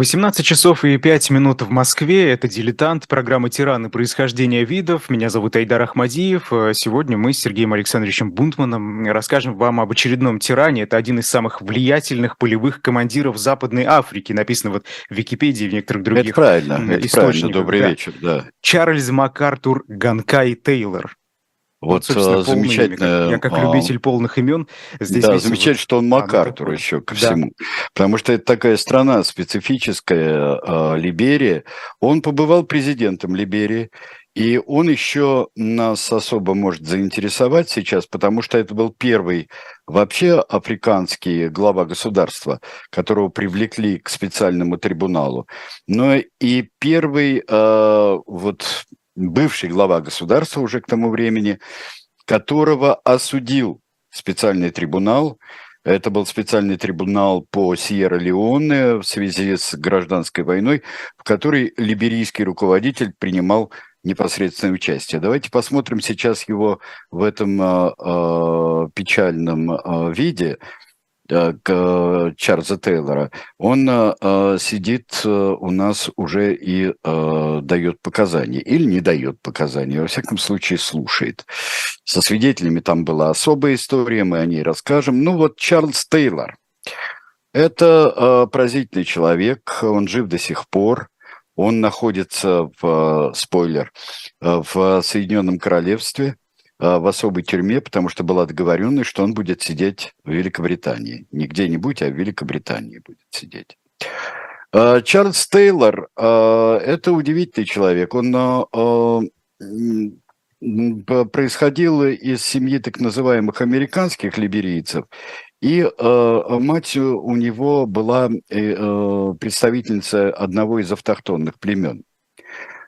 18 часов и 5 минут в Москве. Это «Дилетант», программа «Тираны. Происхождение видов». Меня зовут Айдар Ахмадиев. Э, сегодня мы с Сергеем Александровичем Бунтманом расскажем вам об очередном тиране. Это один из самых влиятельных полевых командиров Западной Африки. Написано вот в Википедии и в некоторых других Это правильно, это правильно. Добрый да. вечер, да. Чарльз МакАртур Ганкай Тейлор. Вот, вот замечательно. Я как а, любитель полных имен. Здесь да, замечательно, что он МакАртур а, еще ко всему. Да. Потому что это такая страна специфическая, а, Либерия. Он побывал президентом Либерии. И он еще нас особо может заинтересовать сейчас, потому что это был первый вообще африканский глава государства, которого привлекли к специальному трибуналу. Но и первый э, вот бывший глава государства уже к тому времени, которого осудил специальный трибунал. Это был специальный трибунал по Сьерра-Леоне в связи с гражданской войной, в которой либерийский руководитель принимал непосредственное участие. Давайте посмотрим сейчас его в этом э, печальном э, виде. Э, к Чарльза Тейлора, он э, сидит э, у нас уже и дает показания, или не дает показания, во всяком случае слушает. Со свидетелями там была особая история, мы о ней расскажем. Ну вот Чарльз Тейлор, это поразительный человек, он жив до сих пор, он находится в, спойлер, в Соединенном Королевстве, в особой тюрьме, потому что была договоренность, что он будет сидеть в Великобритании. Не где-нибудь, а в Великобритании будет сидеть. А, Чарльз Тейлор а, – это удивительный человек. Он происходил из семьи так называемых американских либерийцев, и мать у него была э, представительница одного из автохтонных племен.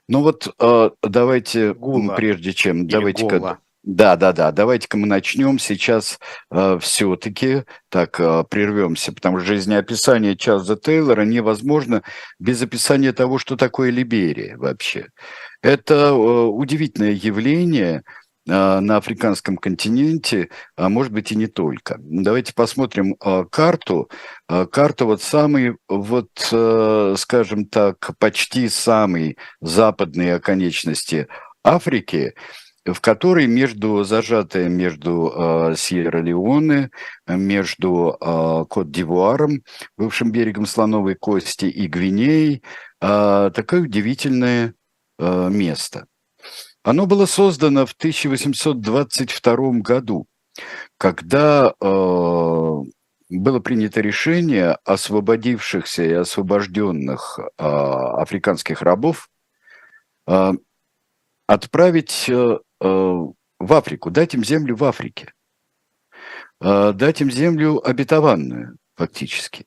Ну вот давайте, Гула. прежде чем, Или давайте... Гола. Да, да, да. Давайте-ка мы начнем сейчас э, все-таки так э, прервемся, потому что жизнеописание Чарльза Тейлора невозможно без описания того, что такое Либерия вообще. Это э, удивительное явление э, на африканском континенте, а может быть и не только. Давайте посмотрим э, карту. Э, карта вот самый, вот, э, скажем так, почти самый западные оконечности Африки – в которой между зажатая между э, Сьерра-Леоне, между э, Кот-д'Ивуаром, бывшим берегом Слоновой Кости и Гвинеей, э, такое удивительное э, место. Оно было создано в 1822 году, когда э, было принято решение освободившихся и освобожденных э, африканских рабов э, отправить в Африку, дать им землю в Африке, э, дать им землю обетованную фактически.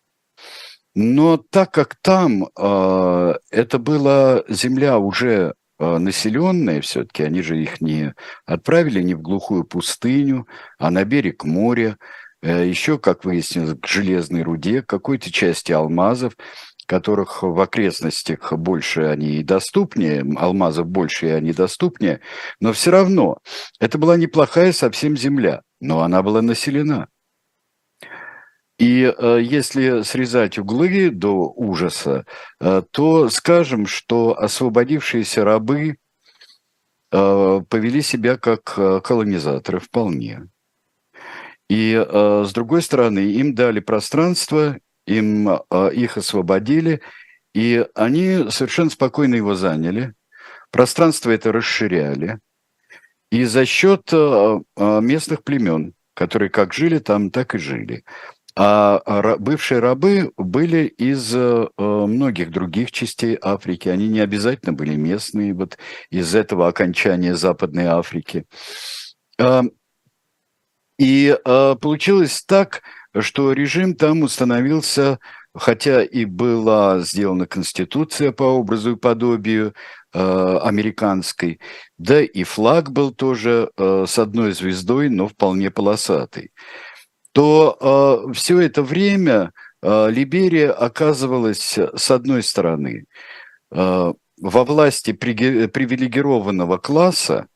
Но так как там э, это была земля уже населенная все-таки, они же их не отправили не в глухую пустыню, а на берег моря, еще, как выяснилось, к железной руде, какой-то части алмазов которых в окрестностях больше они и доступнее, алмазов больше и они доступнее, но все равно это была неплохая совсем земля, но она была населена. И э, если срезать углы до ужаса, э, то скажем, что освободившиеся рабы э, повели себя как э, колонизаторы вполне. И э, с другой стороны, им дали пространство им, а, их освободили, и они совершенно спокойно его заняли. Пространство это расширяли. И за счет а, а, местных племен, которые как жили там, так и жили. А бывшие рабы были из многих других частей Африки. Они не обязательно были местные, вот из этого окончания Западной Африки. И получилось так, что режим там установился, хотя и была сделана конституция по образу и подобию э, американской, да и флаг был тоже э, с одной звездой, но вполне полосатый, то э, все это время э, Либерия оказывалась, с одной стороны, э, во власти привилегированного класса,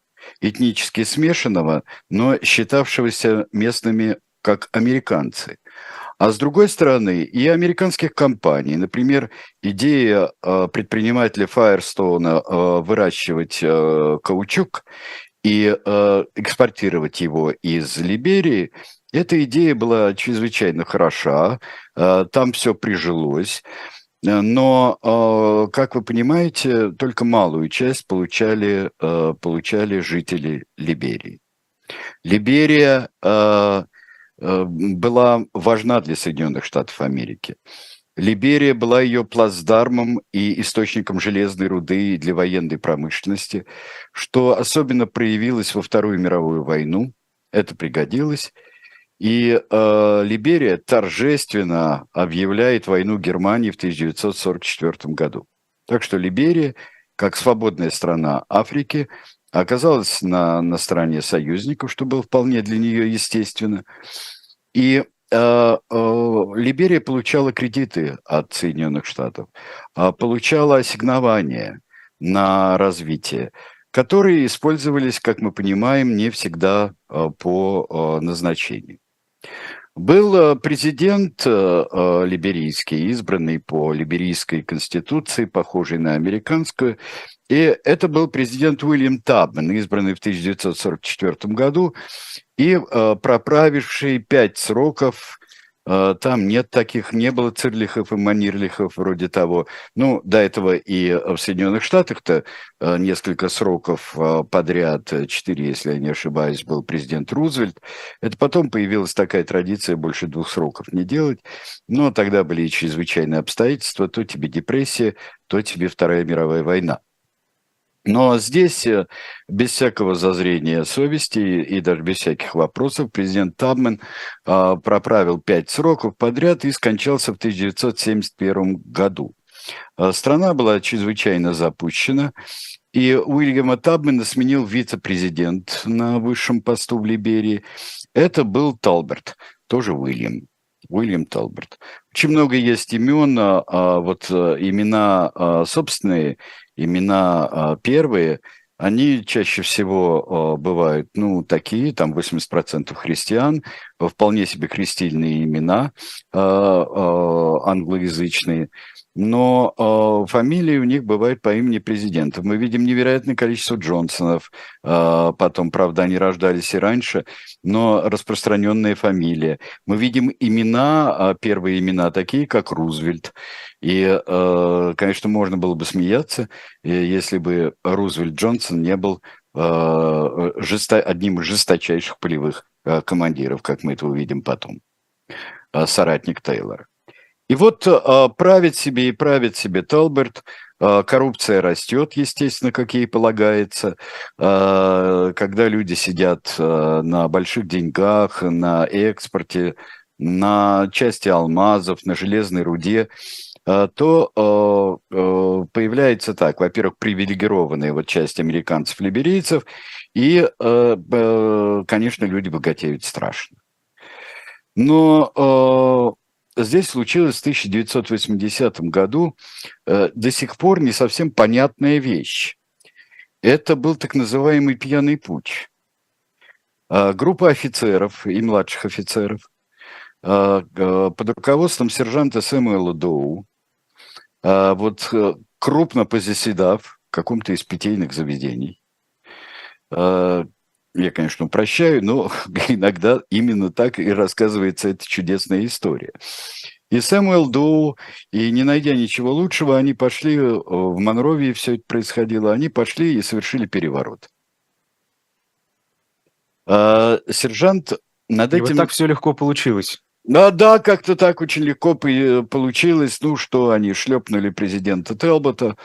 этнически смешанного, но считавшегося местными как американцы. А с другой стороны, и американских компаний, например, идея э, предпринимателя Фаерстоуна э, выращивать э, каучук и экспортировать его из Либерии, эта идея была чрезвычайно хороша, там все прижилось. Но, как вы понимаете, только малую часть получали, получали жители Либерии. Либерия была важна для Соединенных Штатов Америки. Либерия была ее плацдармом и источником железной руды для военной промышленности, что особенно проявилось во Вторую мировую войну. Это пригодилось. И э, Либерия торжественно объявляет войну Германии в 1944 году. Так что Либерия, как свободная страна Африки, оказалась на, на стороне союзников, что было вполне для нее естественно. И э, э, Либерия получала кредиты от Соединенных Штатов, э, получала ассигнования на развитие, которые использовались, как мы понимаем, не всегда э, по э, назначению. Был э, президент э, э, либерийский, избранный по либерийской конституции, похожей на американскую, и это был президент Уильям Табман, избранный в 1944 году и проправивший пять сроков. Э, там нет таких, не было цирлихов и манирлихов вроде того. Ну, до этого и в Соединенных Штатах-то э, несколько сроков э, подряд, четыре, если я не ошибаюсь, был президент Рузвельт. Это потом появилась такая традиция больше двух сроков не делать. Но тогда были и чрезвычайные обстоятельства. То тебе депрессия, то тебе Вторая мировая война. Но здесь, э, без всякого зазрения совести и даже без всяких вопросов, президент Табмен э, проправил пять сроков подряд и скончался в 1971 году. Э, страна была чрезвычайно запущена, и Уильяма Табмена сменил вице-президент на высшем посту в Либерии. Это был Талберт, тоже Уильям. Уильям Талберт. Очень много есть имен, а, а вот э, имена а, собственные имена а, первые, они чаще всего а, бывают, ну, такие, там 80% христиан, вполне себе крестильные имена а, англоязычные, но э, фамилии у них бывают по имени президентов. Мы видим невероятное количество Джонсонов, э, потом, правда, они рождались и раньше, но распространенные фамилии. Мы видим имена, э, первые имена такие, как Рузвельт. И, э, конечно, можно было бы смеяться, если бы Рузвельт Джонсон не был э, жесто, одним из жесточайших полевых э, командиров, как мы это увидим потом, э, соратник Тейлора. И вот э, правит себе и правит себе Талберт, э, коррупция растет, естественно, как ей полагается, э, когда люди сидят на больших деньгах, на экспорте, на части алмазов, на железной руде, то появляется так, во-первых, привилегированная вот часть американцев-либерийцев, и, конечно, люди богатеют страшно. Но здесь случилось в 1980 году э, до сих пор не совсем понятная вещь. Это был так называемый пьяный путь. Э, группа офицеров и младших офицеров э, под руководством сержанта Сэмуэла Доу, вот крупно позаседав в каком-то из питейных заведений, я, конечно, упрощаю, но иногда именно так и рассказывается эта чудесная история. И Сэмюэл Доу, и не найдя ничего лучшего, они пошли, э, в Монровии все это происходило, они пошли и совершили переворот. А, сержант над этим... И вот так все легко получилось. Да, да, как-то так очень легко получилось. Ну что, они шлепнули президента Телбота,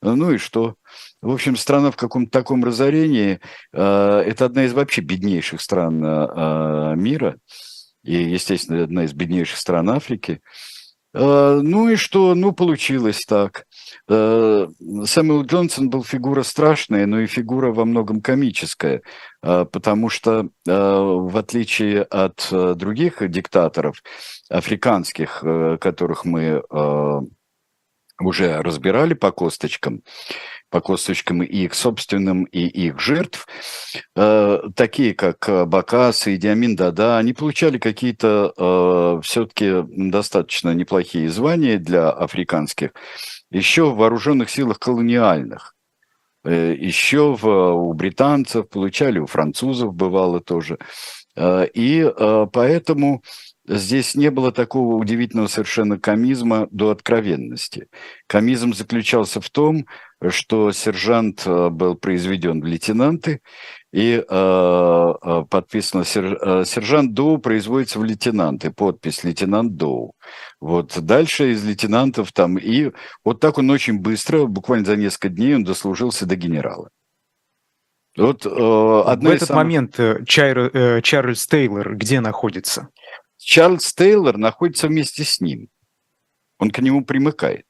ну и что? В общем, страна в каком-то таком разорении. Э, это одна из вообще беднейших стран э, мира. И, естественно, одна из беднейших стран Африки. Э, ну и что? Ну, получилось так. Сэмюэл Джонсон был фигура страшная, но и фигура во многом комическая, потому что, в отличие от других диктаторов африканских, которых мы уже разбирали по косточкам, по косточкам и их собственным, и их жертв, э, такие как э, Бакас и Диамин Дада, они получали какие-то э, все-таки достаточно неплохие звания для африканских, еще в вооруженных силах колониальных. Э, еще в, у британцев получали, у французов бывало тоже. Э, и э, поэтому здесь не было такого удивительного совершенно комизма до откровенности. Комизм заключался в том, что сержант был произведен в лейтенанты, и э, подписано сер, сержант Доу производится в лейтенанты, подпись лейтенант Доу. Вот дальше из лейтенантов там, и вот так он очень быстро, буквально за несколько дней он дослужился до генерала. Вот, э, одна в этот самых... момент э, Чайр, э, Чарльз Тейлор где находится? Чарльз Тейлор находится вместе с ним. Он к нему примыкает.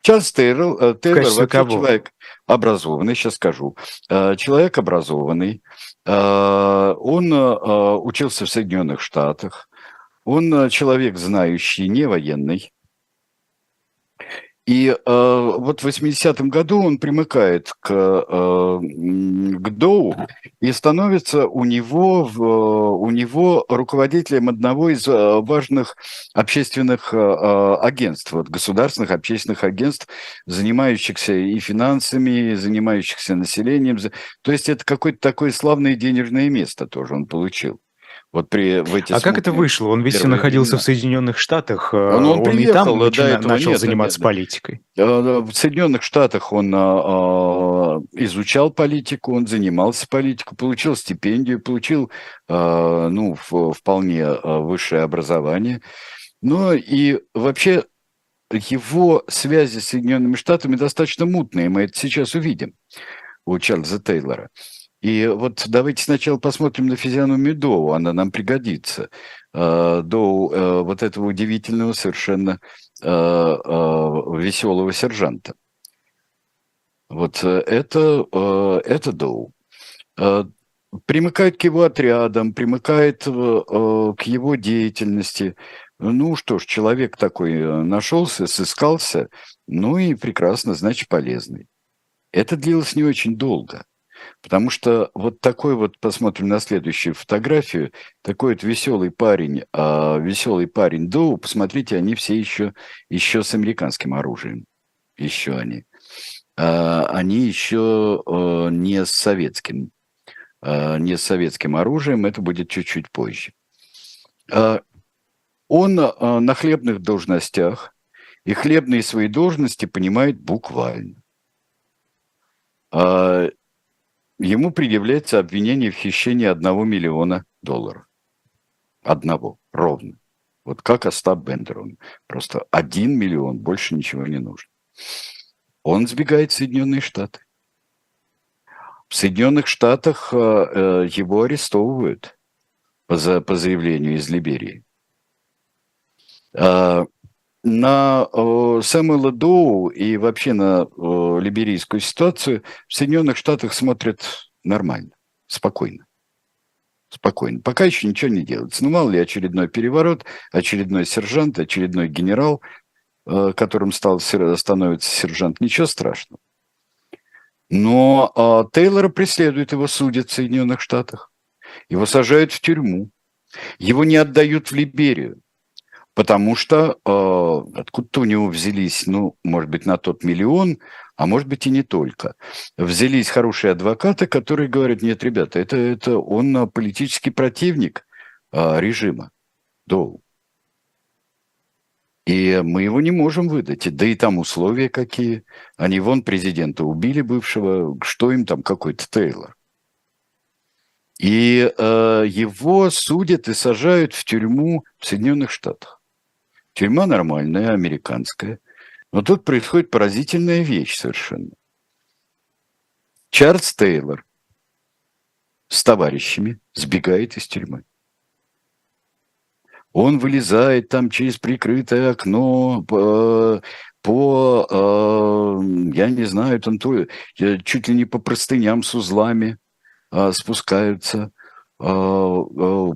Чарльз Тейлор, э, Тейлор вообще кого? человек образованный, сейчас скажу. Э, человек образованный. Э, он учился в Соединенных Штатах. Он человек знающий, не военный. И э, вот в 80-м году он примыкает к, э, к Доу и становится у него, в, у него руководителем одного из э, важных общественных э, агентств, вот, государственных общественных агентств, занимающихся и финансами, и занимающихся населением. То есть это какое-то такое славное денежное место тоже он получил. Вот при, в эти а как это вышло? Он ведь находился времена. в Соединенных Штатах. Он, он, он приехал, и там начина, начал нет, заниматься нет, политикой. В Соединенных Штатах он а, изучал политику, он занимался политикой, получил стипендию, получил а, ну, вполне а, высшее образование. Но и вообще его связи с Соединенными Штатами достаточно мутные, мы это сейчас увидим у Чарльза Тейлора. И вот давайте сначала посмотрим на физиономию Доу, она нам пригодится. А, Доу, э, вот этого удивительного, совершенно э, э, веселого сержанта. Вот это, это Доу. Примыкает к его отрядам, примыкает к его деятельности. Ну что ж, человек такой нашелся, сыскался, ну и прекрасно, значит, полезный. Это длилось не очень долго – Потому что вот такой вот, посмотрим на следующую фотографию, такой вот веселый парень, а, веселый парень Доу, посмотрите, они все еще, еще с американским оружием. Еще они. А, они еще а, не с советским. А, не с советским оружием, это будет чуть-чуть позже. А, он а, на хлебных должностях, и хлебные свои должности понимает буквально. А, ему предъявляется обвинение в хищении одного миллиона долларов. Одного, ровно. Вот как Остап Бендер. Он просто один миллион, больше ничего не нужно. Он сбегает в Соединенные Штаты. В Соединенных Штатах э, э, его арестовывают по, по заявлению из Либерии. На э, Сэмюэла Доу и вообще на э, либерийскую ситуацию в Соединенных Штатах смотрят нормально, спокойно. Спокойно. Пока еще ничего не делается. Ну, мало ли очередной переворот, очередной сержант, очередной генерал, э, которым стал, становится сержант. Ничего страшного. Но э, Тейлора преследуют, его судят в Соединенных Штатах. Его сажают в тюрьму. Его не отдают в Либерию. Потому что э, откуда-то у него взялись, ну, может быть, на тот миллион, а может быть и не только. Взялись хорошие адвокаты, которые говорят, нет, ребята, это, это он политический противник э, режима Доу. И мы его не можем выдать. Да и там условия какие. Они вон президента убили бывшего, что им там какой-то Тейлор. И э, его судят и сажают в тюрьму в Соединенных Штатах. Тюрьма нормальная, американская. Но тут происходит поразительная вещь совершенно. Чарльз Тейлор с товарищами сбегает из тюрьмы. Он вылезает там через прикрытое окно по, по э, я не знаю, там то, чуть ли не по простыням с узлами э, спускаются, э,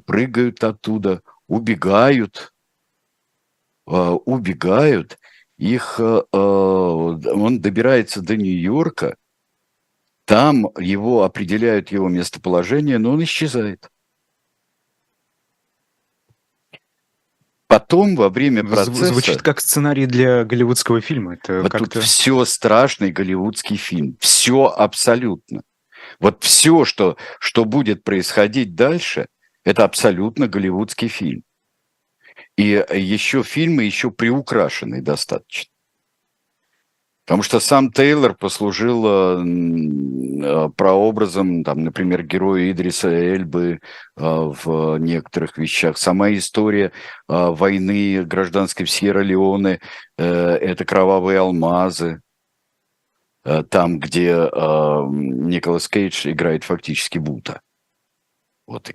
прыгают оттуда, убегают – убегают их, он добирается до Нью-Йорка, там его определяют его местоположение, но он исчезает. Потом, во время процесса... Звучит как сценарий для голливудского фильма. Это вот тут все страшный голливудский фильм. Все абсолютно. Вот все, что, что будет происходить дальше, это абсолютно голливудский фильм. И еще фильмы еще приукрашенные достаточно. Потому что сам Тейлор послужил э, э, прообразом, там, например, героя Идриса Эльбы э, в некоторых вещах. Сама история войны гражданской в Сьерра-Леоне – это кровавые алмазы. Там, где Николас Кейдж играет фактически Бута. Вот.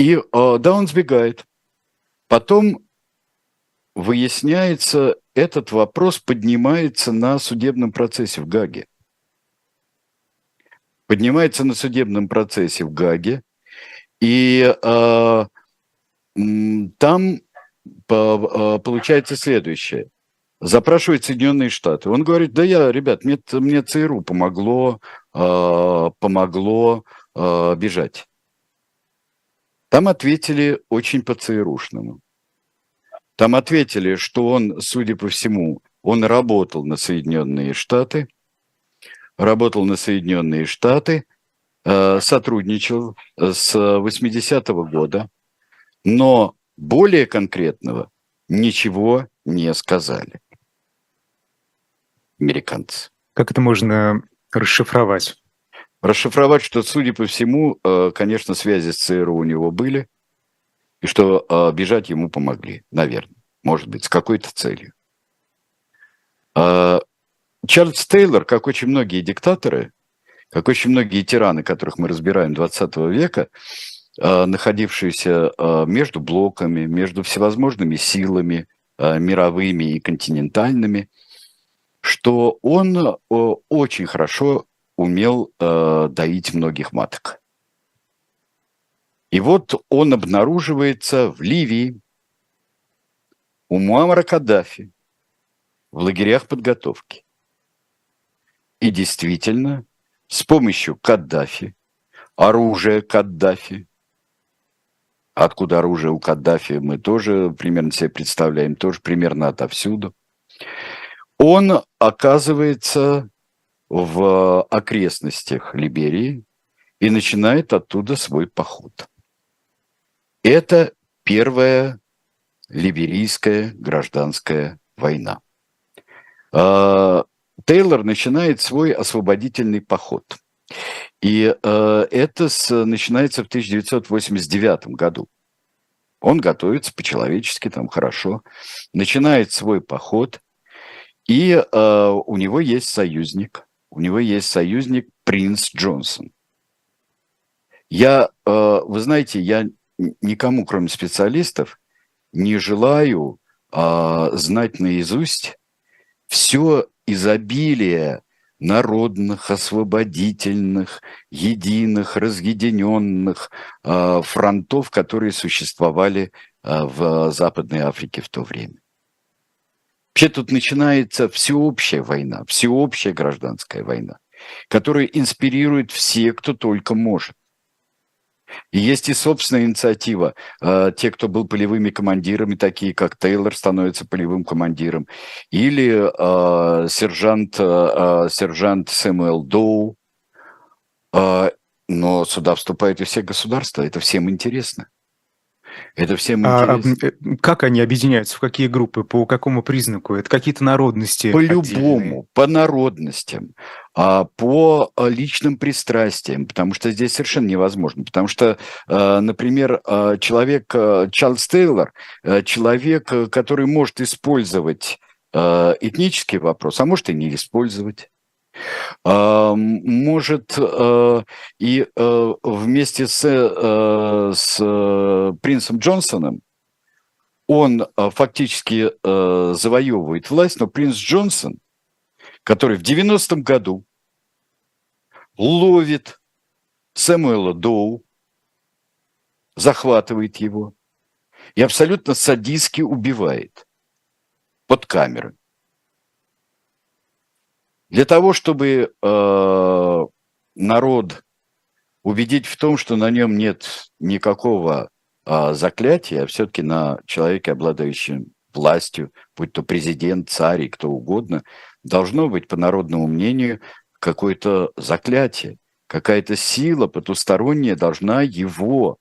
И да, он сбегает. Потом выясняется, этот вопрос поднимается на судебном процессе в Гаге. Поднимается на судебном процессе в Гаге, и э, там э, получается следующее. Запрашивает Соединенные Штаты. Он говорит, да я, ребят, мне, мне ЦРУ помогло, э, помогло э, бежать. Там ответили очень по-ЦРУшному. Там ответили, что он, судя по всему, он работал на Соединенные Штаты, работал на Соединенные Штаты, э, сотрудничал с 80-го года, но более конкретного ничего не сказали американцы. Как это можно расшифровать? Расшифровать, что, судя по всему, э, конечно, связи с ЦРУ у него были – и что э, бежать ему помогли, наверное, может быть, с какой-то целью. Э, Чарльз Тейлор, как очень многие диктаторы, как очень многие тираны, которых мы разбираем 20 века, э, находившиеся между блоками, между всевозможными силами, мировыми и континентальными, что он очень хорошо умел э, доить многих маток. И вот он обнаруживается в Ливии у Муаммара Каддафи в лагерях подготовки. И действительно, с помощью Каддафи, оружия Каддафи, откуда оружие у Каддафи, мы тоже примерно себе представляем, тоже примерно отовсюду, он оказывается в окрестностях Либерии и начинает оттуда свой поход. Это первая либерийская гражданская война. А, Тейлор начинает свой освободительный поход. И э, это с, начинается в 1989 году. Он готовится по-человечески, там хорошо, начинает свой поход, и э, у него есть союзник, у него есть союзник принц Джонсон. Я, э, вы знаете, я никому, кроме специалистов, не желаю а, знать наизусть все изобилие народных, освободительных, единых, разъединенных а, фронтов, которые существовали а, в Западной Африке в то время. Вообще тут начинается всеобщая война, всеобщая гражданская война, которая инспирирует все, кто только может. И есть и собственная инициатива. Э, те, кто был полевыми командирами, такие как Тейлор, становятся полевым командиром. Или э, сержант, э, э сержант Сэмюэл Доу. Э, но сюда вступают и все государства. Это всем интересно. Это всем а, интересно. А, как они объединяются? В какие группы? По какому признаку? Это какие-то народности? По-любому, по народностям, а, по а, личным пристрастиям, потому что здесь совершенно невозможно. Потому что, например, человек Чарльз Тейлор, человек, который может использовать этнический вопрос, а может и не использовать может э, и э, вместе с, э, с принцем Джонсоном он фактически завоевывает власть, но принц Джонсон, который в 90-м году ловит Сэмуэла Доу, захватывает его и абсолютно садистски убивает. под камеры. Для того, чтобы э, народ убедить в том, что на нем нет никакого э, заклятия, а все-таки на человеке, обладающем властью, будь то президент, царь и кто угодно, должно быть, по народному мнению, какое-то заклятие, какая-то сила потусторонняя должна его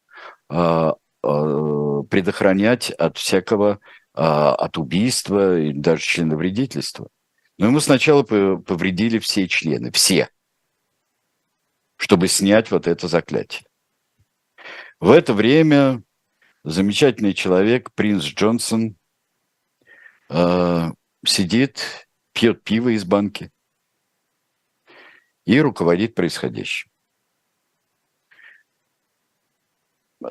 э, э, предохранять от всякого, э, от убийства и даже членовредительства. Но ему сначала повредили все члены, все, чтобы снять вот это заклятие. В это время замечательный человек, принц Джонсон, э, сидит, пьет пиво из банки и руководит происходящим.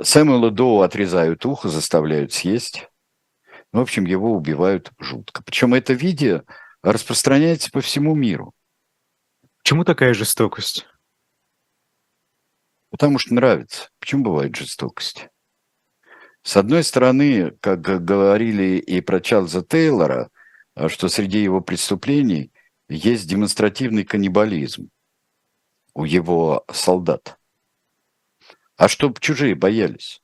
Сэмюэла Доу отрезают ухо, заставляют съесть. В общем, его убивают жутко. Причем это видео распространяется по всему миру. Почему такая жестокость? Потому что нравится. Почему бывает жестокость? С одной стороны, как говорили и про Чарльза Тейлора, а, что среди его преступлений есть демонстративный каннибализм у его солдат. А чтоб чужие боялись.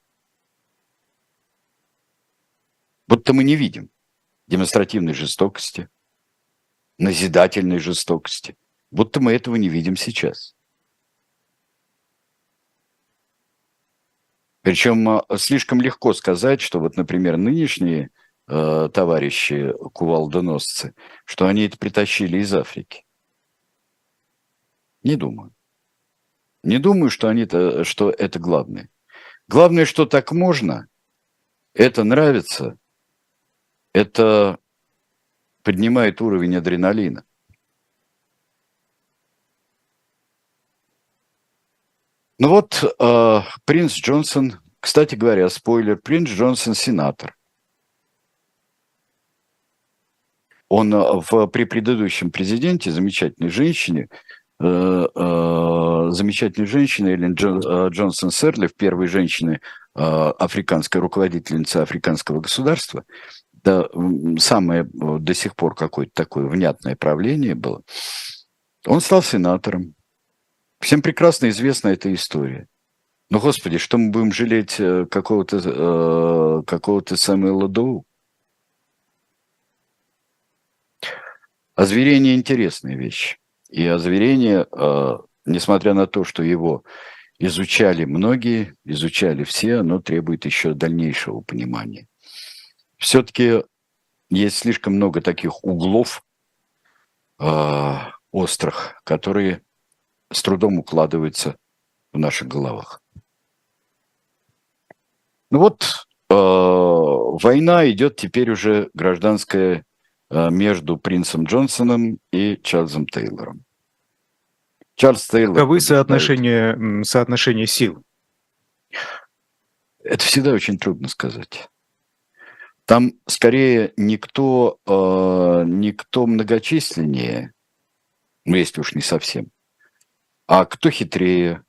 Будто мы не видим демонстративной жестокости, назидательной жестокости. Будто мы этого не видим сейчас. Причем а, слишком легко сказать, что вот, например, нынешние э, товарищи кувалдоносцы, что они это притащили из Африки. Не думаю. Не думаю, что, они -то, что это главное. Главное, что так можно, это нравится, это поднимает уровень адреналина. Ну вот, э, принц Джонсон, кстати говоря, спойлер, принц Джонсон сенатор. Он э, в, при предыдущем президенте, замечательной женщине, э, э, замечательной женщине Эллен Джон, э, Джонсон Серли, первой женщины э, африканской руководительницы африканского государства, да, самое до сих пор какое-то такое внятное правление было, он стал сенатором. Всем прекрасно известна эта история. Но, Господи, что мы будем жалеть э, какого-то э, какого-то Самуэла Доу? Озверение – интересная вещь. И озверение, э, несмотря на то, что его изучали многие, изучали все, оно требует еще дальнейшего понимания все-таки есть слишком много таких углов э, острых, которые с трудом укладываются в наших головах. Ну вот э, война идет теперь уже гражданская э, между принцем Джонсоном и Чарльзом Тейлором. Чарльз Тейлор. Каковы соотношение, соотношение сил? Это всегда очень трудно сказать. Там скорее никто, э, никто многочисленнее, ну если уж не совсем, а кто хитрее,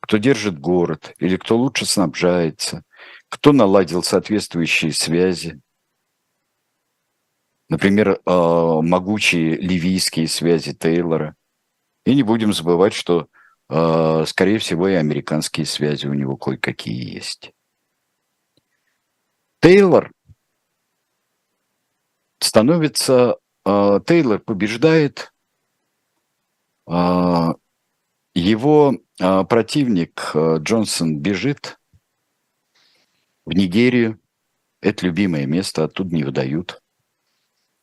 кто держит город, или кто лучше снабжается, кто наладил соответствующие связи. Например, э, могучие ливийские связи Тейлора. И не будем забывать, что, э, скорее всего, и американские связи у него кое-какие есть. Тейлор становится, э, Тейлор побеждает, э, его э, противник э, Джонсон бежит в Нигерию, это любимое место, оттуда не выдают,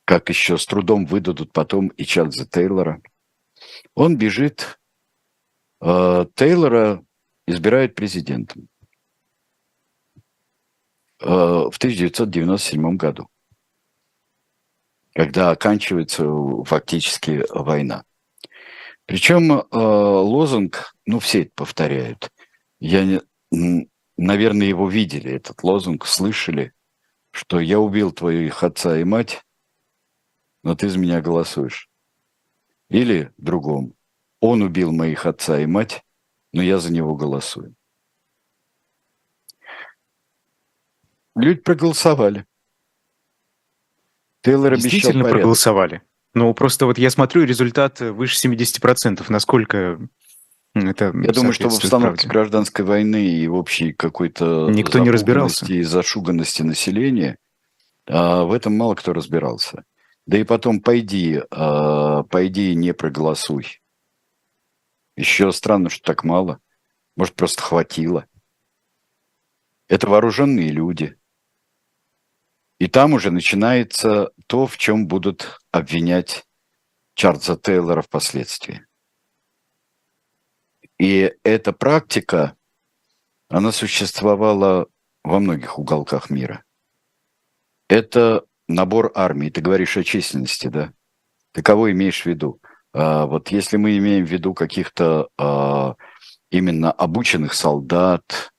как еще с трудом выдадут потом и Чарльза Тейлора. Он бежит, э, Тейлора избирают президентом э, в 1997 году когда оканчивается фактически война. Причем э, лозунг, ну все это повторяют. Я, не, наверное, его видели, этот лозунг, слышали, что я убил твоих отца и мать, но ты за меня голосуешь. Или другом, он убил моих отца и мать, но я за него голосую. Люди проголосовали. Тейлор Действительно проголосовали. Ну, просто вот я смотрю, результат выше 70%. Насколько это Я думаю, что в обстановке правде. гражданской войны и в общей какой-то никто не разбирался и зашуганности населения а, в этом мало кто разбирался. Да и потом пойди, а, пойди и не проголосуй. Еще странно, что так мало. Может, просто хватило. Это вооруженные люди. И там уже начинается то, в чем будут обвинять Чарльза Тейлора впоследствии. И эта практика, она существовала во многих уголках мира. Это набор армии. Ты говоришь о численности, да? Ты кого имеешь в виду? А, вот если мы имеем в виду каких-то а, именно обученных солдат,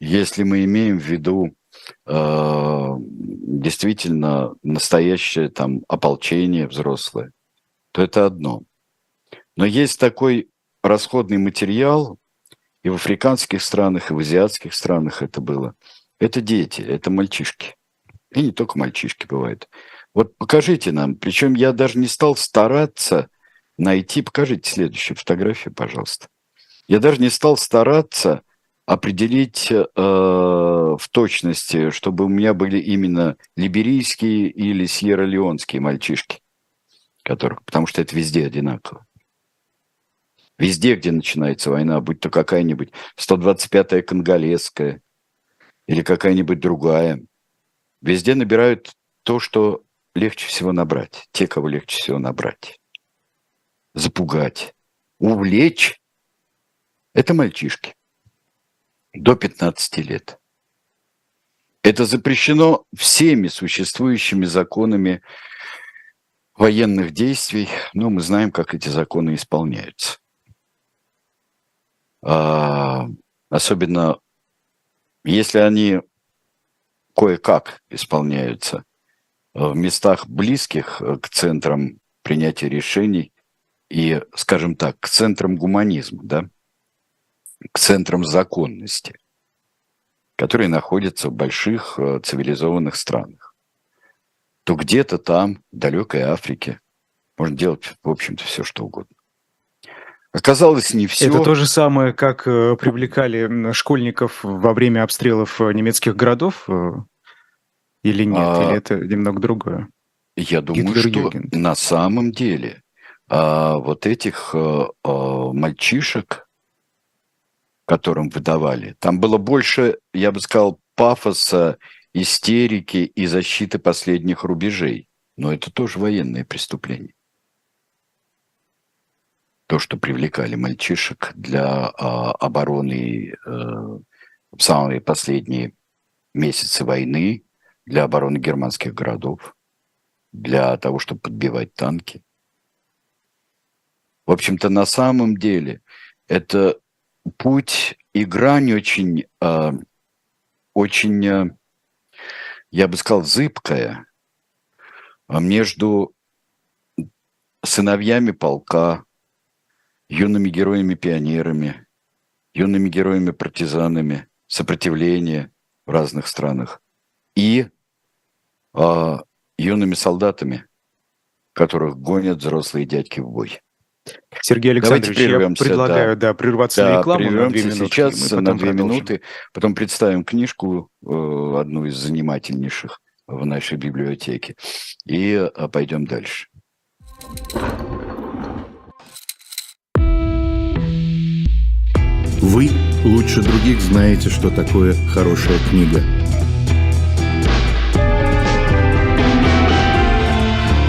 если мы имеем в виду а, действительно настоящее там ополчение взрослое, то это одно. Но есть такой расходный материал, и в африканских странах, и в азиатских странах это было. Это дети, это мальчишки. И не только мальчишки бывают. Вот покажите нам, причем я даже не стал стараться найти, покажите следующую фотографию, пожалуйста. Я даже не стал стараться определить э, в точности, чтобы у меня были именно либерийские или сьерра-леонские мальчишки, которых, потому что это везде одинаково. Везде, где начинается война, будь то какая-нибудь 125-я конголезская или какая-нибудь другая, везде набирают то, что легче всего набрать, те, кого легче всего набрать. Запугать, увлечь – это мальчишки до 15 лет. Это запрещено всеми существующими законами военных действий, но мы знаем, как эти законы исполняются. А, особенно если они кое-как исполняются в местах близких к центрам принятия решений и, скажем так, к центрам гуманизма, да, к центрам законности, которые находятся в больших э, цивилизованных странах, то где-то там, в далекой Африке, можно делать, в общем-то, все, что угодно. Оказалось, не все. Это то же самое, как э, привлекали школьников во время обстрелов э, немецких городов? Или нет? А, или это немного другое? Я думаю, Гитлер что на самом деле а, вот этих а, а, мальчишек, которым выдавали, там было больше, я бы сказал, пафоса, истерики и защиты последних рубежей. Но это тоже военное преступление то, что привлекали мальчишек для а, обороны а, в самые последние месяцы войны, для обороны германских городов, для того, чтобы подбивать танки. В общем-то, на самом деле это путь и грань очень, э, очень, э, я бы сказал, зыбкая между сыновьями полка, юными героями-пионерами, юными героями-партизанами сопротивления в разных странах и э, юными солдатами, которых гонят взрослые дядьки в бой. Сергей Александрович, я предлагаю да. Да, прерваться да, на рекламу на две минуты. сейчас на две продолжим. минуты, потом представим книжку, э, одну из занимательнейших в нашей библиотеке, и э, пойдем дальше. Вы лучше других знаете, что такое хорошая книга.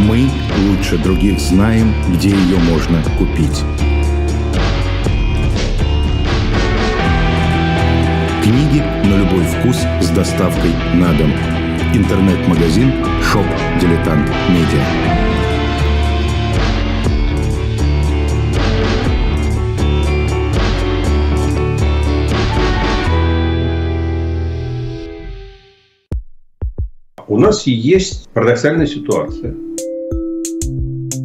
Мы лучше других знаем, где ее можно купить. Книги на любой вкус с доставкой на дом. Интернет-магазин «Shop Diletant Media». у нас есть парадоксальная ситуация.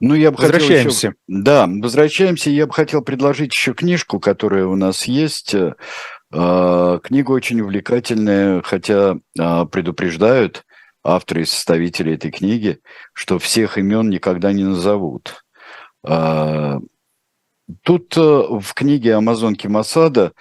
Ну, я бы Возвращаемся. Хотел еще... Да, возвращаемся. Я бы хотел предложить еще книжку, которая у нас есть. Э, книга очень увлекательная, хотя э, предупреждают авторы и составители этой книги, что всех имен никогда не назовут. Э, тут в книге «Амазонки Масада»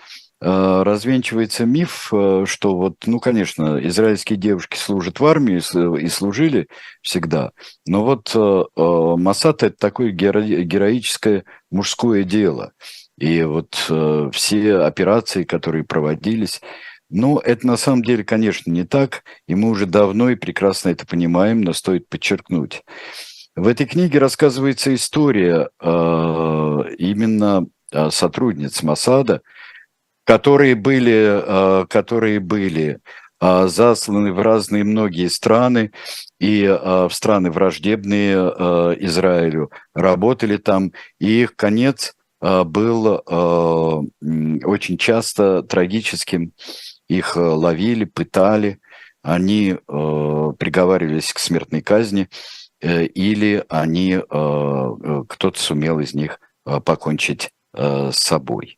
развенчивается миф, что вот, ну, конечно, израильские девушки служат в армии и служили всегда, но вот Масад – это такое героическое мужское дело – и вот э, все операции, которые проводились, ну, это на самом деле, конечно, не так, и мы уже давно и прекрасно это понимаем, но стоит подчеркнуть. В этой книге рассказывается история э, именно э, сотрудниц Масада, которые были, э, которые были э, засланы в разные многие страны и э, в страны враждебные Израилю, работали там, и их конец – был очень часто трагическим. Их ловили, пытали, они приговаривались к смертной казни, или они, кто-то сумел из них покончить с собой.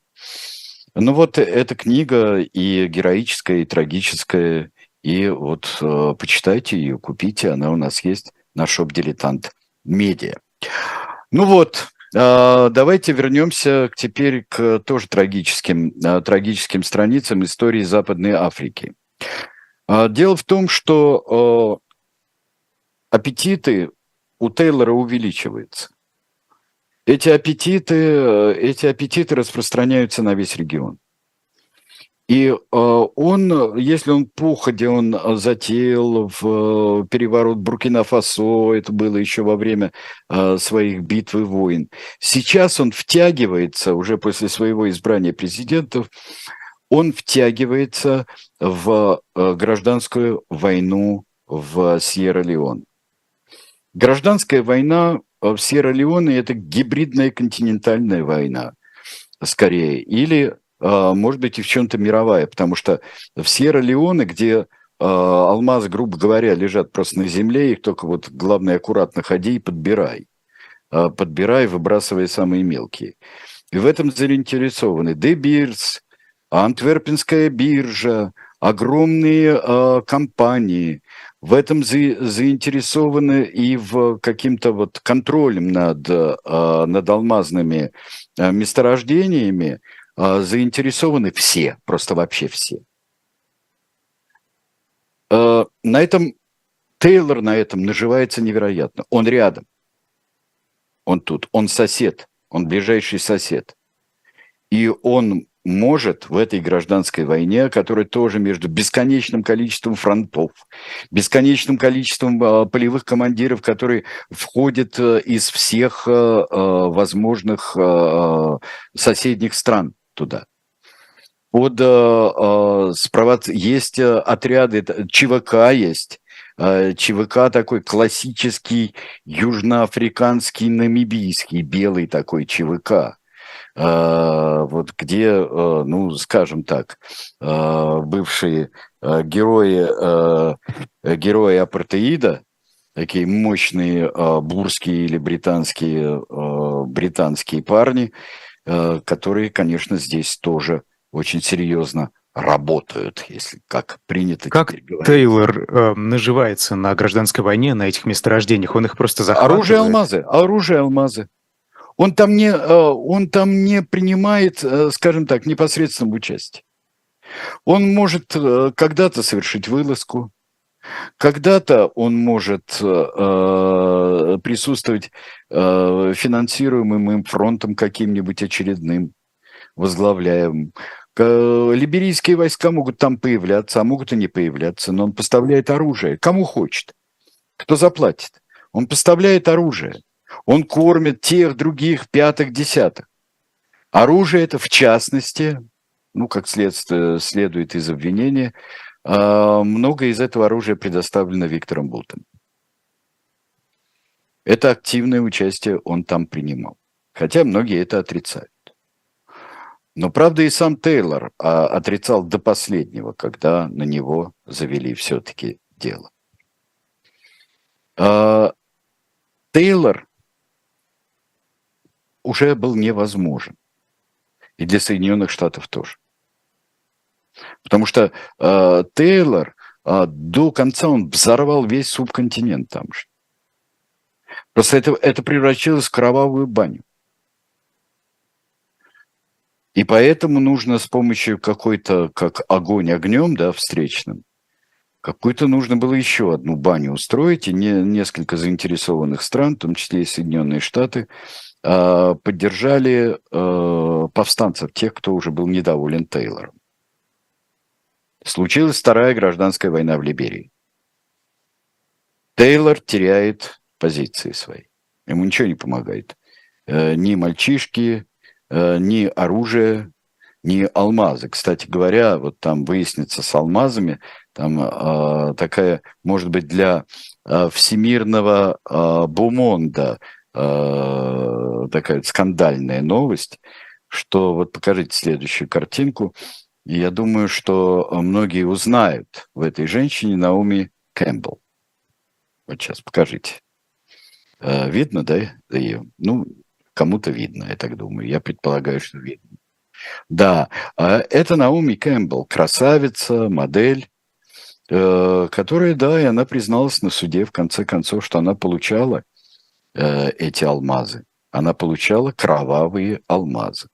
Ну вот эта книга и героическая, и трагическая, и вот почитайте ее, купите, она у нас есть на шоп «Дилетант Медиа». Ну вот, а, давайте вернемся теперь к тоже трагическим, а, трагическим страницам истории Западной Африки. А, дело в том, что аппетиты у Тейлора увеличиваются. Эти аппетиты, эти аппетиты распространяются на весь регион. И э, он, если он походе, он затеял в э, переворот Буркина-Фасо, это было еще во время э, своих битв и войн. Сейчас он втягивается, уже после своего избрания президентов, он втягивается в гражданскую войну в Сьерра-Леон. Гражданская война в Сьерра-Леоне – это гибридная континентальная война, скорее, или а, может быть, и в чем-то мировая, потому что в Сьерра-Леоне, где а, алмазы, грубо говоря, лежат просто на земле, их только вот главное аккуратно ходи и подбирай. Подбирай, выбрасывая самые мелкие. И в этом заинтересованы Де Бирс, Антверпенская биржа, огромные э, компании. В этом за, заинтересованы и в каким-то вот контролем над, э, над алмазными э, месторождениями, а, заинтересованы все, просто вообще все. На этом Тейлор на этом наживается невероятно. Он рядом. Он тут. Он сосед. Он ближайший сосед. И он может в этой гражданской войне, которая тоже между бесконечным количеством фронтов, бесконечным количеством э, полевых командиров, которые входят э, из всех э, возможных э, соседних стран, туда. Под, э, э спровоц... Есть отряды, ЧВК есть, ЧВК такой классический южноафриканский, намибийский, белый такой ЧВК. Вот где, ну, скажем так, бывшие герои, герои апартеида, такие мощные бурские или британские, британские парни, которые, конечно, здесь тоже очень серьезно работают, если как принято как Тейлор э, наживается на гражданской войне, на этих месторождениях? Он их просто захватывает? Оружие алмазы, оружие алмазы. Он там не, э, он там не принимает, э, скажем так, непосредственного участия. Он может когда-то совершить вылазку, когда-то он может э, присутствовать э, финансируемым им фронтом каким-нибудь очередным, возглавляемым. Либерийские войска могут там появляться, а могут и не появляться, но он поставляет оружие. Кому хочет. Кто заплатит? Он поставляет оружие. Он кормит тех, других, пятых, десятых. Оружие это, в частности, ну, как следствие, следует из обвинения, а, много из этого оружия предоставлено Виктором Бултом. Это активное участие он там принимал. Хотя многие это отрицают. Но, правда, и сам Тейлор а, отрицал до последнего, когда на него завели все-таки дело. А, Тейлор уже был невозможен. И для Соединенных Штатов тоже. Потому что э, Тейлор э, до конца он взорвал весь субконтинент там же. Просто это, это превратилось в кровавую баню. И поэтому нужно с помощью какой-то, как огонь огнем, да, встречным, какую-то нужно было еще одну баню устроить, и не, несколько заинтересованных стран, в том числе и Соединенные Штаты, поддержали э, повстанцев, тех, кто уже был недоволен Тейлором. Случилась вторая гражданская война в Либерии. Тейлор теряет позиции свои. Ему ничего не помогает. Э, ни мальчишки, Э, ни оружие, ни алмазы. Кстати говоря, вот там выяснится с алмазами, там э, такая, может быть, для э, всемирного э, бумонда э, такая скандальная новость, что вот покажите следующую картинку. Я думаю, что многие узнают в этой женщине Науми Кэмпбелл. Вот сейчас покажите. Э, видно, да, ее? Ну, Кому-то видно, я так думаю. Я предполагаю, что видно. Да, а это Науми Кэмпбелл, красавица, модель, э, которая, да, и она призналась на суде, в конце концов, что она получала э, эти алмазы. Она получала кровавые алмазы.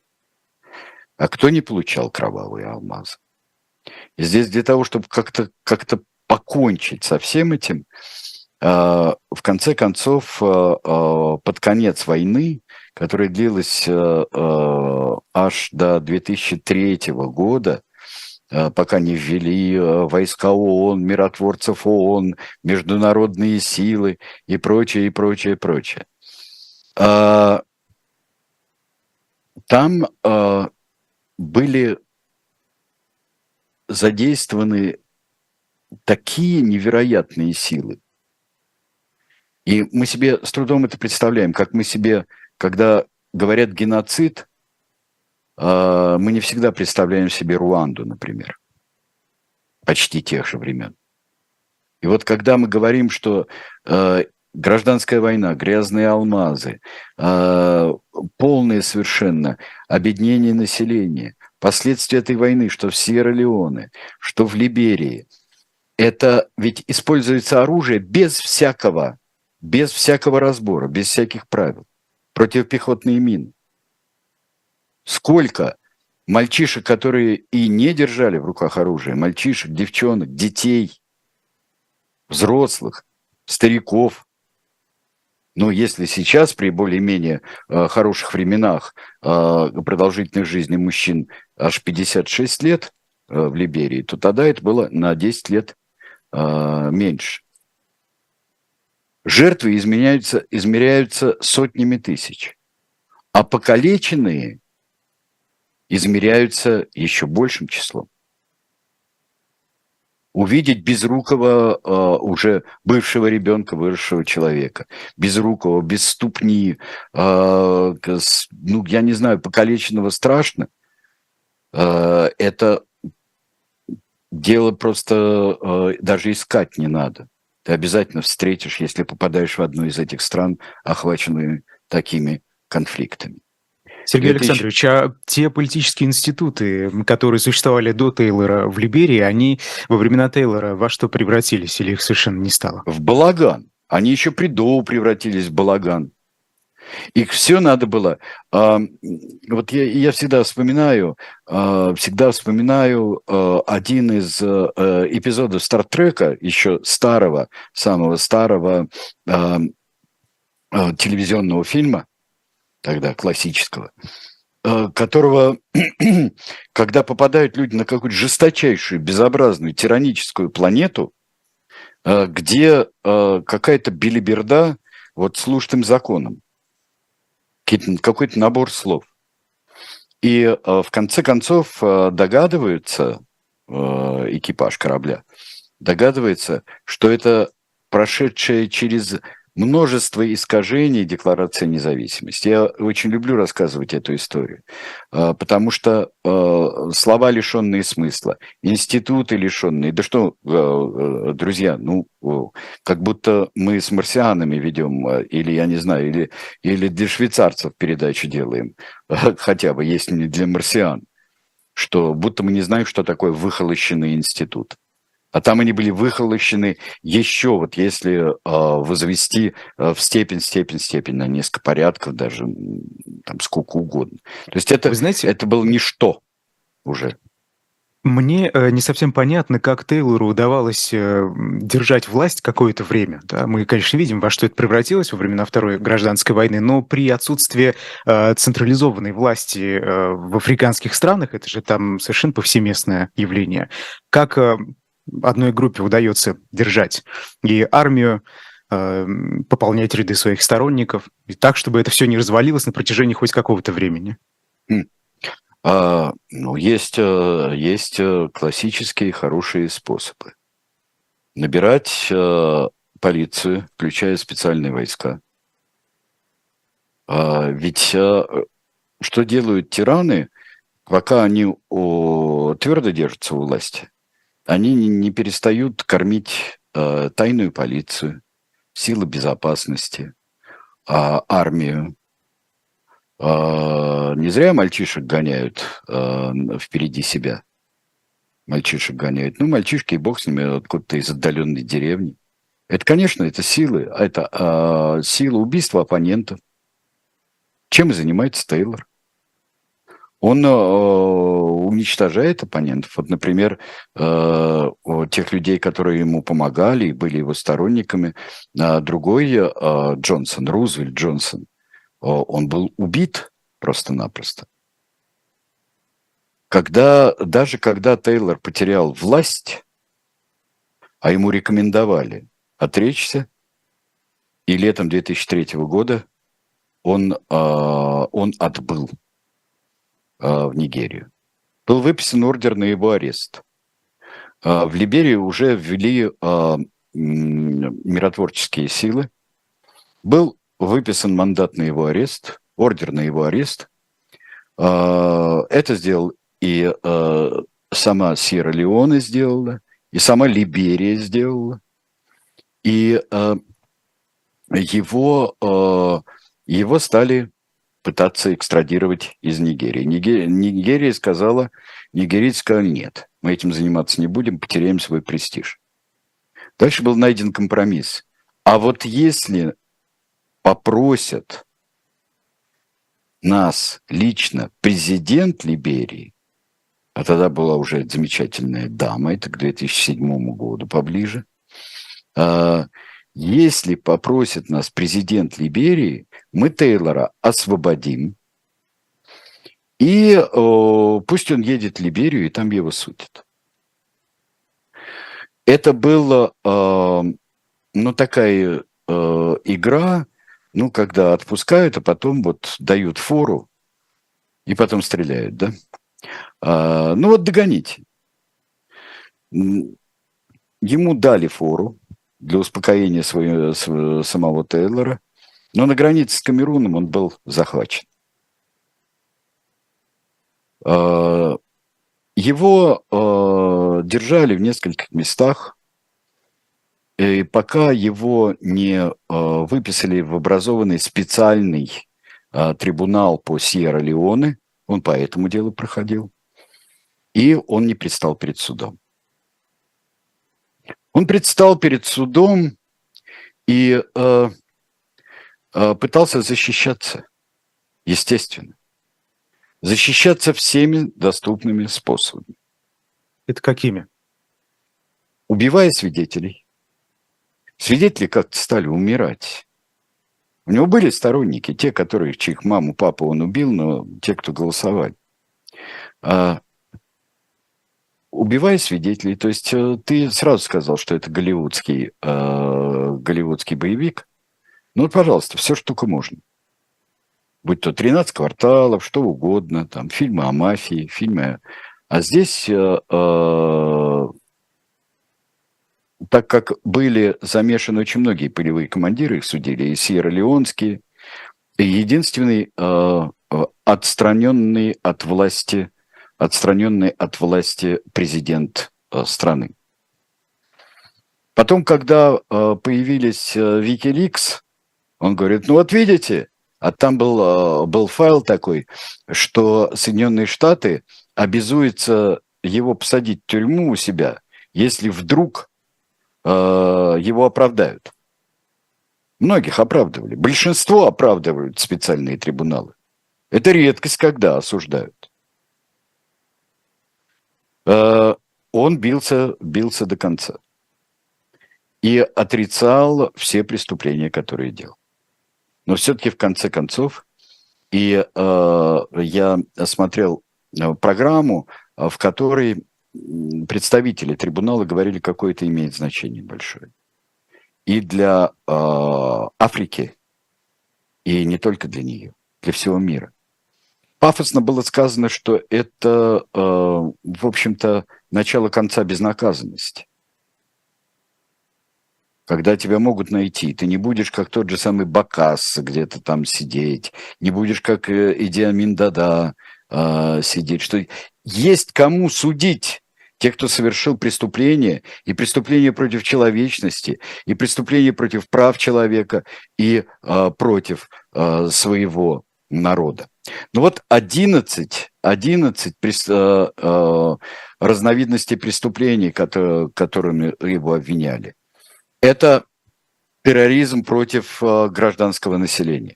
А кто не получал кровавые алмазы? И здесь для того, чтобы как-то как покончить со всем этим, э, в конце концов, под конец войны которая длилась э, э, аж до 2003 года, э, пока не ввели войска ООН, миротворцев ООН, международные силы и прочее, и прочее, и прочее. А, там были задействованы такие невероятные силы. И мы себе с трудом это представляем, как мы себе когда говорят геноцид, а, мы не всегда представляем себе Руанду, например, почти тех же времен. И вот когда мы говорим, что а, гражданская война, грязные алмазы, а, полное совершенно обеднение населения, последствия этой войны, что в Сьерра-Леоне, что в Либерии, это ведь используется оружие без всякого, без всякого разбора, без всяких правил противопехотные мины. Сколько мальчишек, которые и не держали в руках оружие, мальчишек, девчонок, детей, взрослых, стариков. Но если сейчас при более-менее э, хороших временах э, продолжительной жизни мужчин аж 56 лет э, в Либерии, то тогда это было на 10 лет меньше. Жертвы изменяются, измеряются сотнями тысяч, а покалеченные измеряются еще большим числом. Увидеть безрукого э, уже бывшего ребенка, выросшего человека, безрукого, без ступни, э, с, ну, я не знаю, покалеченного страшно, э, это дело просто э, даже искать не надо. Ты обязательно встретишь, если попадаешь в одну из этих стран, охваченные такими конфликтами. Сергей 2000... Александрович, а те политические институты, которые существовали до Тейлора в Либерии, они во времена Тейлора во что превратились или их совершенно не стало? В балаган. Они еще при Доу превратились в балаган. Их все надо было. А, вот я, я всегда вспоминаю, а, всегда вспоминаю а, один из эпизодов Стартрека, еще старого, самого старого телевизионного фильма, тогда классического, которого, когда попадают люди на какую-то жесточайшую, безобразную, тираническую планету, где какая-то билиберда вот служит законом какой-то набор слов. И э, в конце концов э, догадываются, э, экипаж корабля, догадывается, что это прошедшая через множество искажений Декларации независимости. Я очень люблю рассказывать эту историю, а, потому что а, слова, лишенные смысла, институты лишенные, да что, а, друзья, ну, как будто мы с марсианами ведем, или, я не знаю, или, или для швейцарцев передачу делаем, хотя бы, если не для марсиан, что будто мы не знаем, что такое выхолощенный институт. А там они были выхолощены еще, вот если э, возвести э, в степень, степень, степень на несколько порядков, даже там сколько угодно. То есть это, Вы знаете, это было ничто уже. Мне э, не совсем понятно, как Тейлору удавалось э, держать власть какое-то время. Да? Мы, конечно, видим, во что это превратилось во времена Второй гражданской войны, но при отсутствии э, централизованной власти э, в африканских странах, это же там совершенно повсеместное явление, как э, одной группе удается держать и армию, э, пополнять ряды своих сторонников, и так, чтобы это все не развалилось на протяжении хоть какого-то времени? Хм. А, ну, есть, э, есть э, классические хорошие способы. Набирать полицию, включая специальные войска. А, ведь что делают тираны, пока они твердо держатся у власти? Они не перестают кормить э, тайную полицию, силы безопасности, э, армию. Э, не зря мальчишек гоняют э, впереди себя. Мальчишек гоняют. Ну, мальчишки, и бог с ними, откуда-то из отдаленной деревни. Это, конечно, это силы, это э, сила убийства оппонентов. Чем и занимается Тейлор? Он э, уничтожает оппонентов. Вот, например, э, тех людей, которые ему помогали и были его сторонниками. А другой э, Джонсон, Рузвельт Джонсон, э, он был убит просто-напросто. Когда, даже когда Тейлор потерял власть, а ему рекомендовали отречься, и летом 2003 года он, э, он отбыл в Нигерию. Был выписан ордер на его арест. А, в Либерии уже ввели а, миротворческие силы. Был выписан мандат на его арест, ордер на его арест. Это сделал и сама Сьерра-Леоне сделала, и сама Либерия сделала. И его, его стали пытаться экстрадировать из Нигерии. Нигерия, Нигерия сказала, нигерийцы сказали, нет, мы этим заниматься не будем, потеряем свой престиж. Дальше был найден компромисс. А вот если попросят нас лично президент Либерии, а тогда была уже замечательная дама, это к 2007 году поближе, а, если попросит нас президент Либерии, мы Тейлора освободим, и э, пусть он едет в Либерию, и там его судят. Это была, э, ну, такая э, игра, ну, когда отпускают, а потом вот дают фору, и потом стреляют, да? А, ну, вот догоните. Ему дали фору, для успокоения своего, самого Тейлора. Но на границе с Камеруном он был захвачен. А, его а, держали в нескольких местах, и пока его не а, выписали в образованный специальный трибунал по Сьерра-Леоне, он по этому делу проходил, и он не предстал перед судом. Он предстал перед судом и пытался защищаться, естественно. Защищаться всеми доступными способами. Это какими? Убивая свидетелей. Свидетели как-то стали умирать. У него были сторонники, те, которые, чьих маму, папу он убил, но те, кто голосовали. А убивая свидетелей. То есть э, ты сразу сказал, что это голливудский, э, голливудский боевик. Ну, пожалуйста, все, что только можно. Будь то 13 кварталов, что угодно, там, фильмы о мафии, фильмы... А здесь э, э, так как были замешаны очень многие полевые командиры, их судили, и Сьерра-Леонские, единственный э, отстраненный от власти, отстраненный от власти президент страны. Потом, когда появились э, он говорит, ну вот видите, а там был, э, был файл такой, что Соединенные Штаты обязуются его посадить в тюрьму у себя, если вдруг э, его оправдают. Многих оправдывали. Большинство оправдывают специальные трибуналы. Это редкость, когда осуждают. Э, он бился, бился до конца. И отрицал все преступления, которые делал. Но все-таки в конце концов, и э, я смотрел э, программу, э, в которой представители трибунала говорили, какое это имеет значение большое. И для э, Африки, и не только для нее, для всего мира. Пафосно было сказано, что это, э, в общем-то, начало конца безнаказанности когда тебя могут найти. Ты не будешь как тот же самый Бакас где-то там сидеть, не будешь как э, Идиамин Дада э, сидеть. Что есть кому судить тех, кто совершил преступление, и преступление против человечности, и преступление против прав человека, и э, против э, своего народа. Ну вот 11, 11 прес, э, э, разновидностей преступлений, которые, которыми его обвиняли – это терроризм против э, гражданского населения.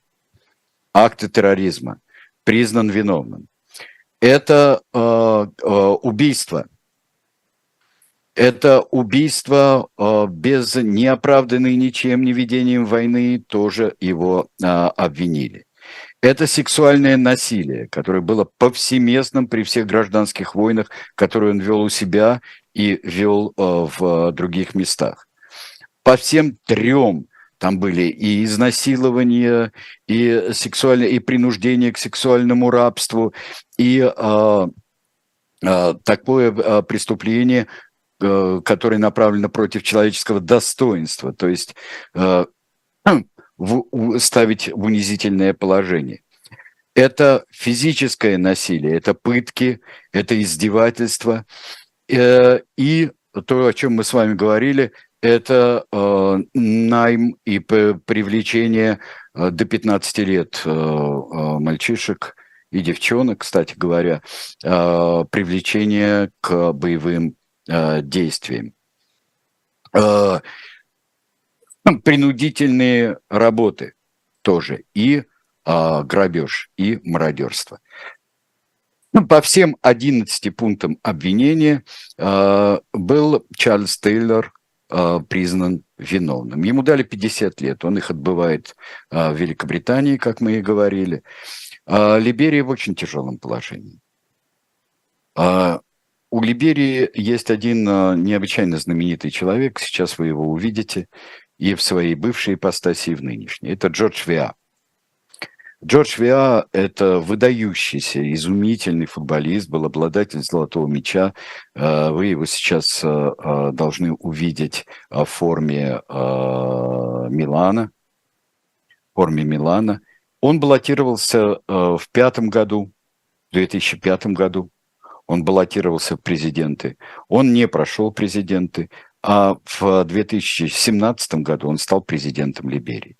Акты терроризма. Признан виновным. Это э, э, убийство. Это убийство э, без неоправданной ничем не ведением войны, тоже его обвинили. Это сексуальное насилие, которое было повсеместным при всех гражданских войнах, которые он вел у себя и вел в других местах по всем трем там были и изнасилования, и сексуальное, и принуждение к сексуальному рабству, и а, а, такое а, преступление, а, которое направлено против человеческого достоинства, то есть а, в, ставить в унизительное положение. Это физическое насилие, это пытки, это издевательство. Э, и то, о чем мы с вами говорили, это э, найм и привлечение э, до 15 лет э, э, мальчишек и девчонок, кстати говоря, э, привлечение к боевым э, действиям. Э, принудительные работы тоже и э, грабеж, и мародерство. По всем 11 пунктам обвинения э, был Чарльз Тейлор а, признан виновным. Ему дали 50 лет, он их отбывает а, в Великобритании, как мы и говорили. А Либерия в очень тяжелом положении. У Либерии есть один необычайно знаменитый человек, сейчас вы его увидите, и в своей бывшей ипостаси, и в нынешней. Это Джордж Виа. Джордж Виа – это выдающийся, изумительный футболист, был обладатель золотого мяча. Э, вы его сейчас э, э, должны увидеть в форме Милана. В форме Милана. Он баллотировался в пятом году, в 2005 году. Он баллотировался в президенты. Он не прошел президенты, а в 2017 году он стал президентом Либерии.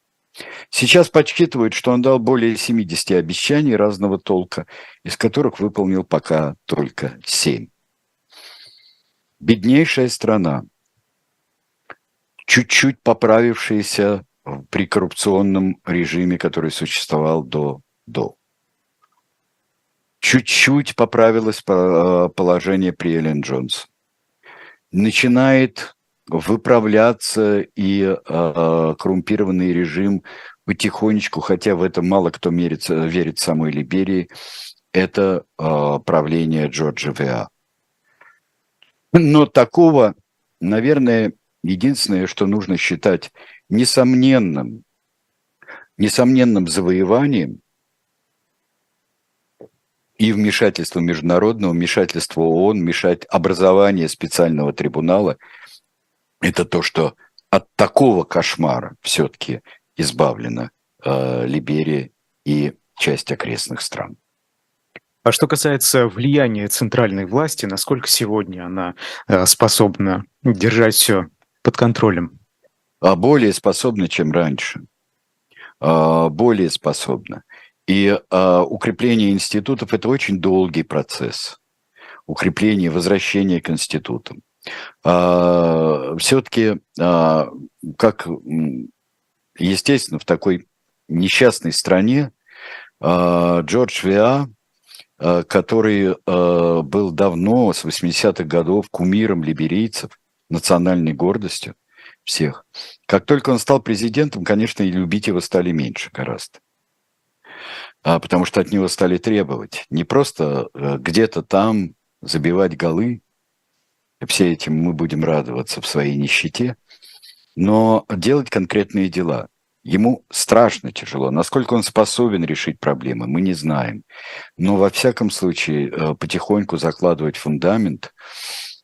Сейчас подсчитывают, что он дал более 70 обещаний разного толка, из которых выполнил пока только 7. Беднейшая страна, чуть-чуть поправившаяся при коррупционном режиме, который существовал до, до. Чуть-чуть поправилось э, положение при Эллен Джонс. Начинает выправляться, и э, коррумпированный режим потихонечку, хотя в это мало кто мерится, верит самой Либерии, это э, правление Джорджа Веа. Но такого, наверное, единственное, что нужно считать несомненным, несомненным завоеванием и вмешательство международного, вмешательство ООН, вмешать образование специального трибунала – это то, что от такого кошмара все-таки избавлена э, Либерия и часть окрестных стран. А что касается влияния центральной власти, насколько сегодня она э, способна держать все под контролем? А более способна, чем раньше. А, более способна. И а, укрепление институтов – это очень долгий процесс. Укрепление, возвращение к институтам. Все-таки, как естественно, в такой несчастной стране Джордж Виа, который был давно, с 80-х годов, кумиром либерийцев, национальной гордостью всех. Как только он стал президентом, конечно, и любить его стали меньше гораздо. А, потому что от него стали требовать не просто э, где-то там забивать голы, все этим мы будем радоваться в своей нищете, но делать конкретные дела. Ему страшно тяжело. Насколько он способен решить проблемы, мы не знаем. Но во всяком случае э, потихоньку закладывать фундамент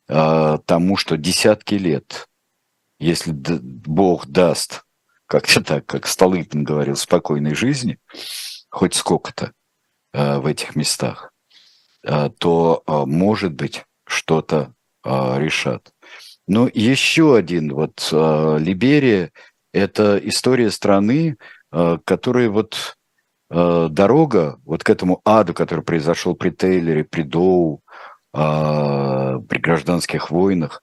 э, тому, что десятки лет, если Бог даст, как-то так, как Столыпин говорил, спокойной жизни, хоть сколько-то э, в этих местах, то, может быть, что-то решат. Но еще один, вот э, Либерия – это история страны, э, которая вот дорога вот к этому аду, который произошел при Тейлере, при Доу, а, при гражданских войнах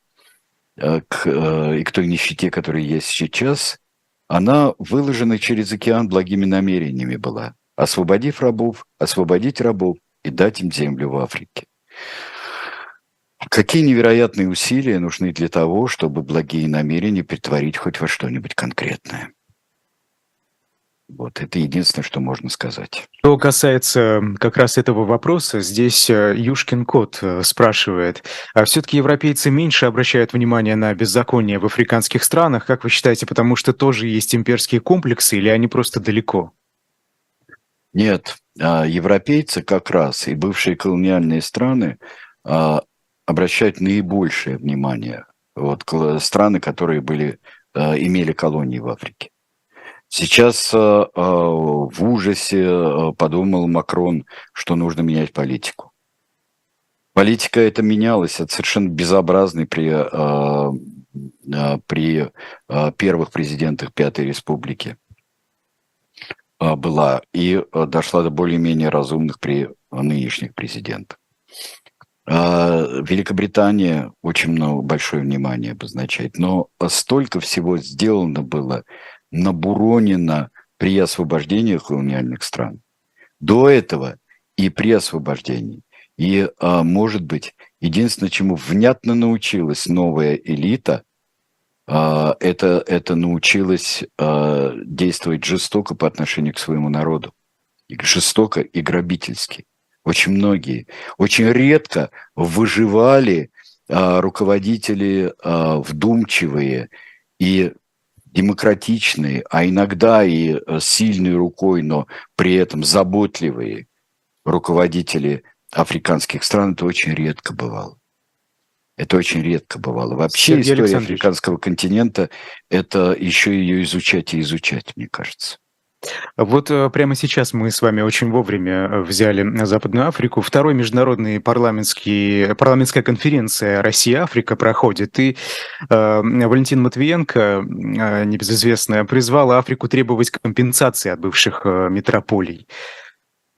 к, и к той нищете, которая есть сейчас, она выложена через океан благими намерениями была. Освободив рабов, освободить рабов и дать им землю в Африке. Какие невероятные усилия нужны для того, чтобы благие намерения притворить хоть во что-нибудь конкретное? Вот это единственное, что можно сказать. Что касается как раз этого вопроса, здесь э, Юшкин кот э, спрашивает, а все-таки европейцы меньше обращают внимание на беззаконие в африканских странах, как вы считаете, потому что тоже есть имперские комплексы или они просто далеко? Нет, а, европейцы как раз и бывшие колониальные страны а, обращают наибольшее внимание. Вот страны, которые были, а, имели колонии в Африке. Сейчас э, э, в ужасе э, подумал Макрон, что нужно менять политику. Политика эта менялась, это совершенно безобразный при, при первых президентах Пятой Республики была и дошла до более-менее разумных при нынешних президентах. Великобритания очень много большое внимание обозначает, но столько всего сделано было набуронено при освобождении колониальных стран. До этого и при освобождении. И, а, может быть, единственное, чему внятно научилась новая элита, а, это, это научилась а, действовать жестоко по отношению к своему народу. Жестоко и грабительски. Очень многие. Очень редко выживали руководители вдумчивые и демократичные, а иногда и э, сильной рукой, но при этом заботливые руководители африканских стран, это очень редко бывало. Это очень редко бывало. Вообще Сергей история африканского континента – это еще ее изучать и изучать, мне кажется. Вот э, прямо сейчас мы с вами очень вовремя э, взяли Западную Африку. Второй международный парламентский, парламентская конференция Россия-Африка проходит. И э, Валентин Матвиенко, э, небезызвестная, призвала Африку требовать компенсации от бывших э, метрополий.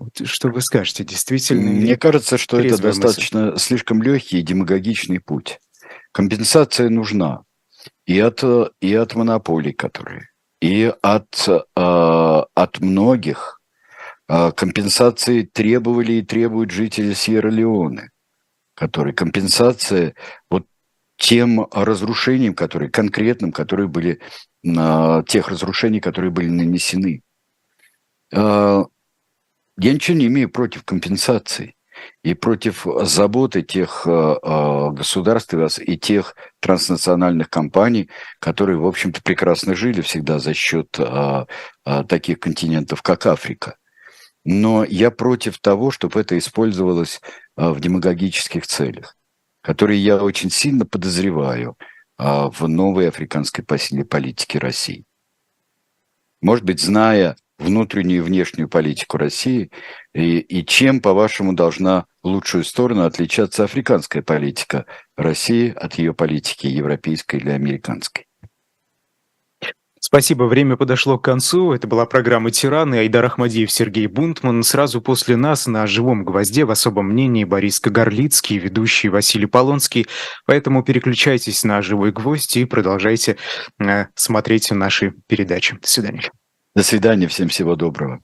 Вот что вы скажете, действительно? Мне кажется, что это достаточно мысль? слишком легкий и демагогичный путь. Компенсация нужна и от, и от монополий, которые и от, э, от многих э, компенсации требовали и требуют жители Сьерра-Леоне, которые компенсация вот тем разрушениям, которые конкретным, которые были, э, тех разрушений, которые были нанесены. Я ничего не имею против компенсации и против заботы тех э, э, государств и тех транснациональных компаний, которые, в общем-то, прекрасно жили всегда за счет э, таких континентов, как Африка. Но я против того, чтобы это использовалось в демагогических целях, которые я очень сильно подозреваю в новой африканской политике России? Может быть, зная внутреннюю и внешнюю политику России, и, и чем, по-вашему, должна в лучшую сторону отличаться африканская политика России от ее политики европейской или американской? Спасибо, время подошло к концу. Это была программа «Тираны». Айдар Ахмадиев, Сергей Бунтман. Сразу после нас на «Живом гвозде» в особом мнении Борис Кагарлицкий, ведущий Василий Полонский. Поэтому переключайтесь на «Живой гвоздь» и продолжайте э, смотреть наши передачи. До свидания. До свидания, всем всего доброго.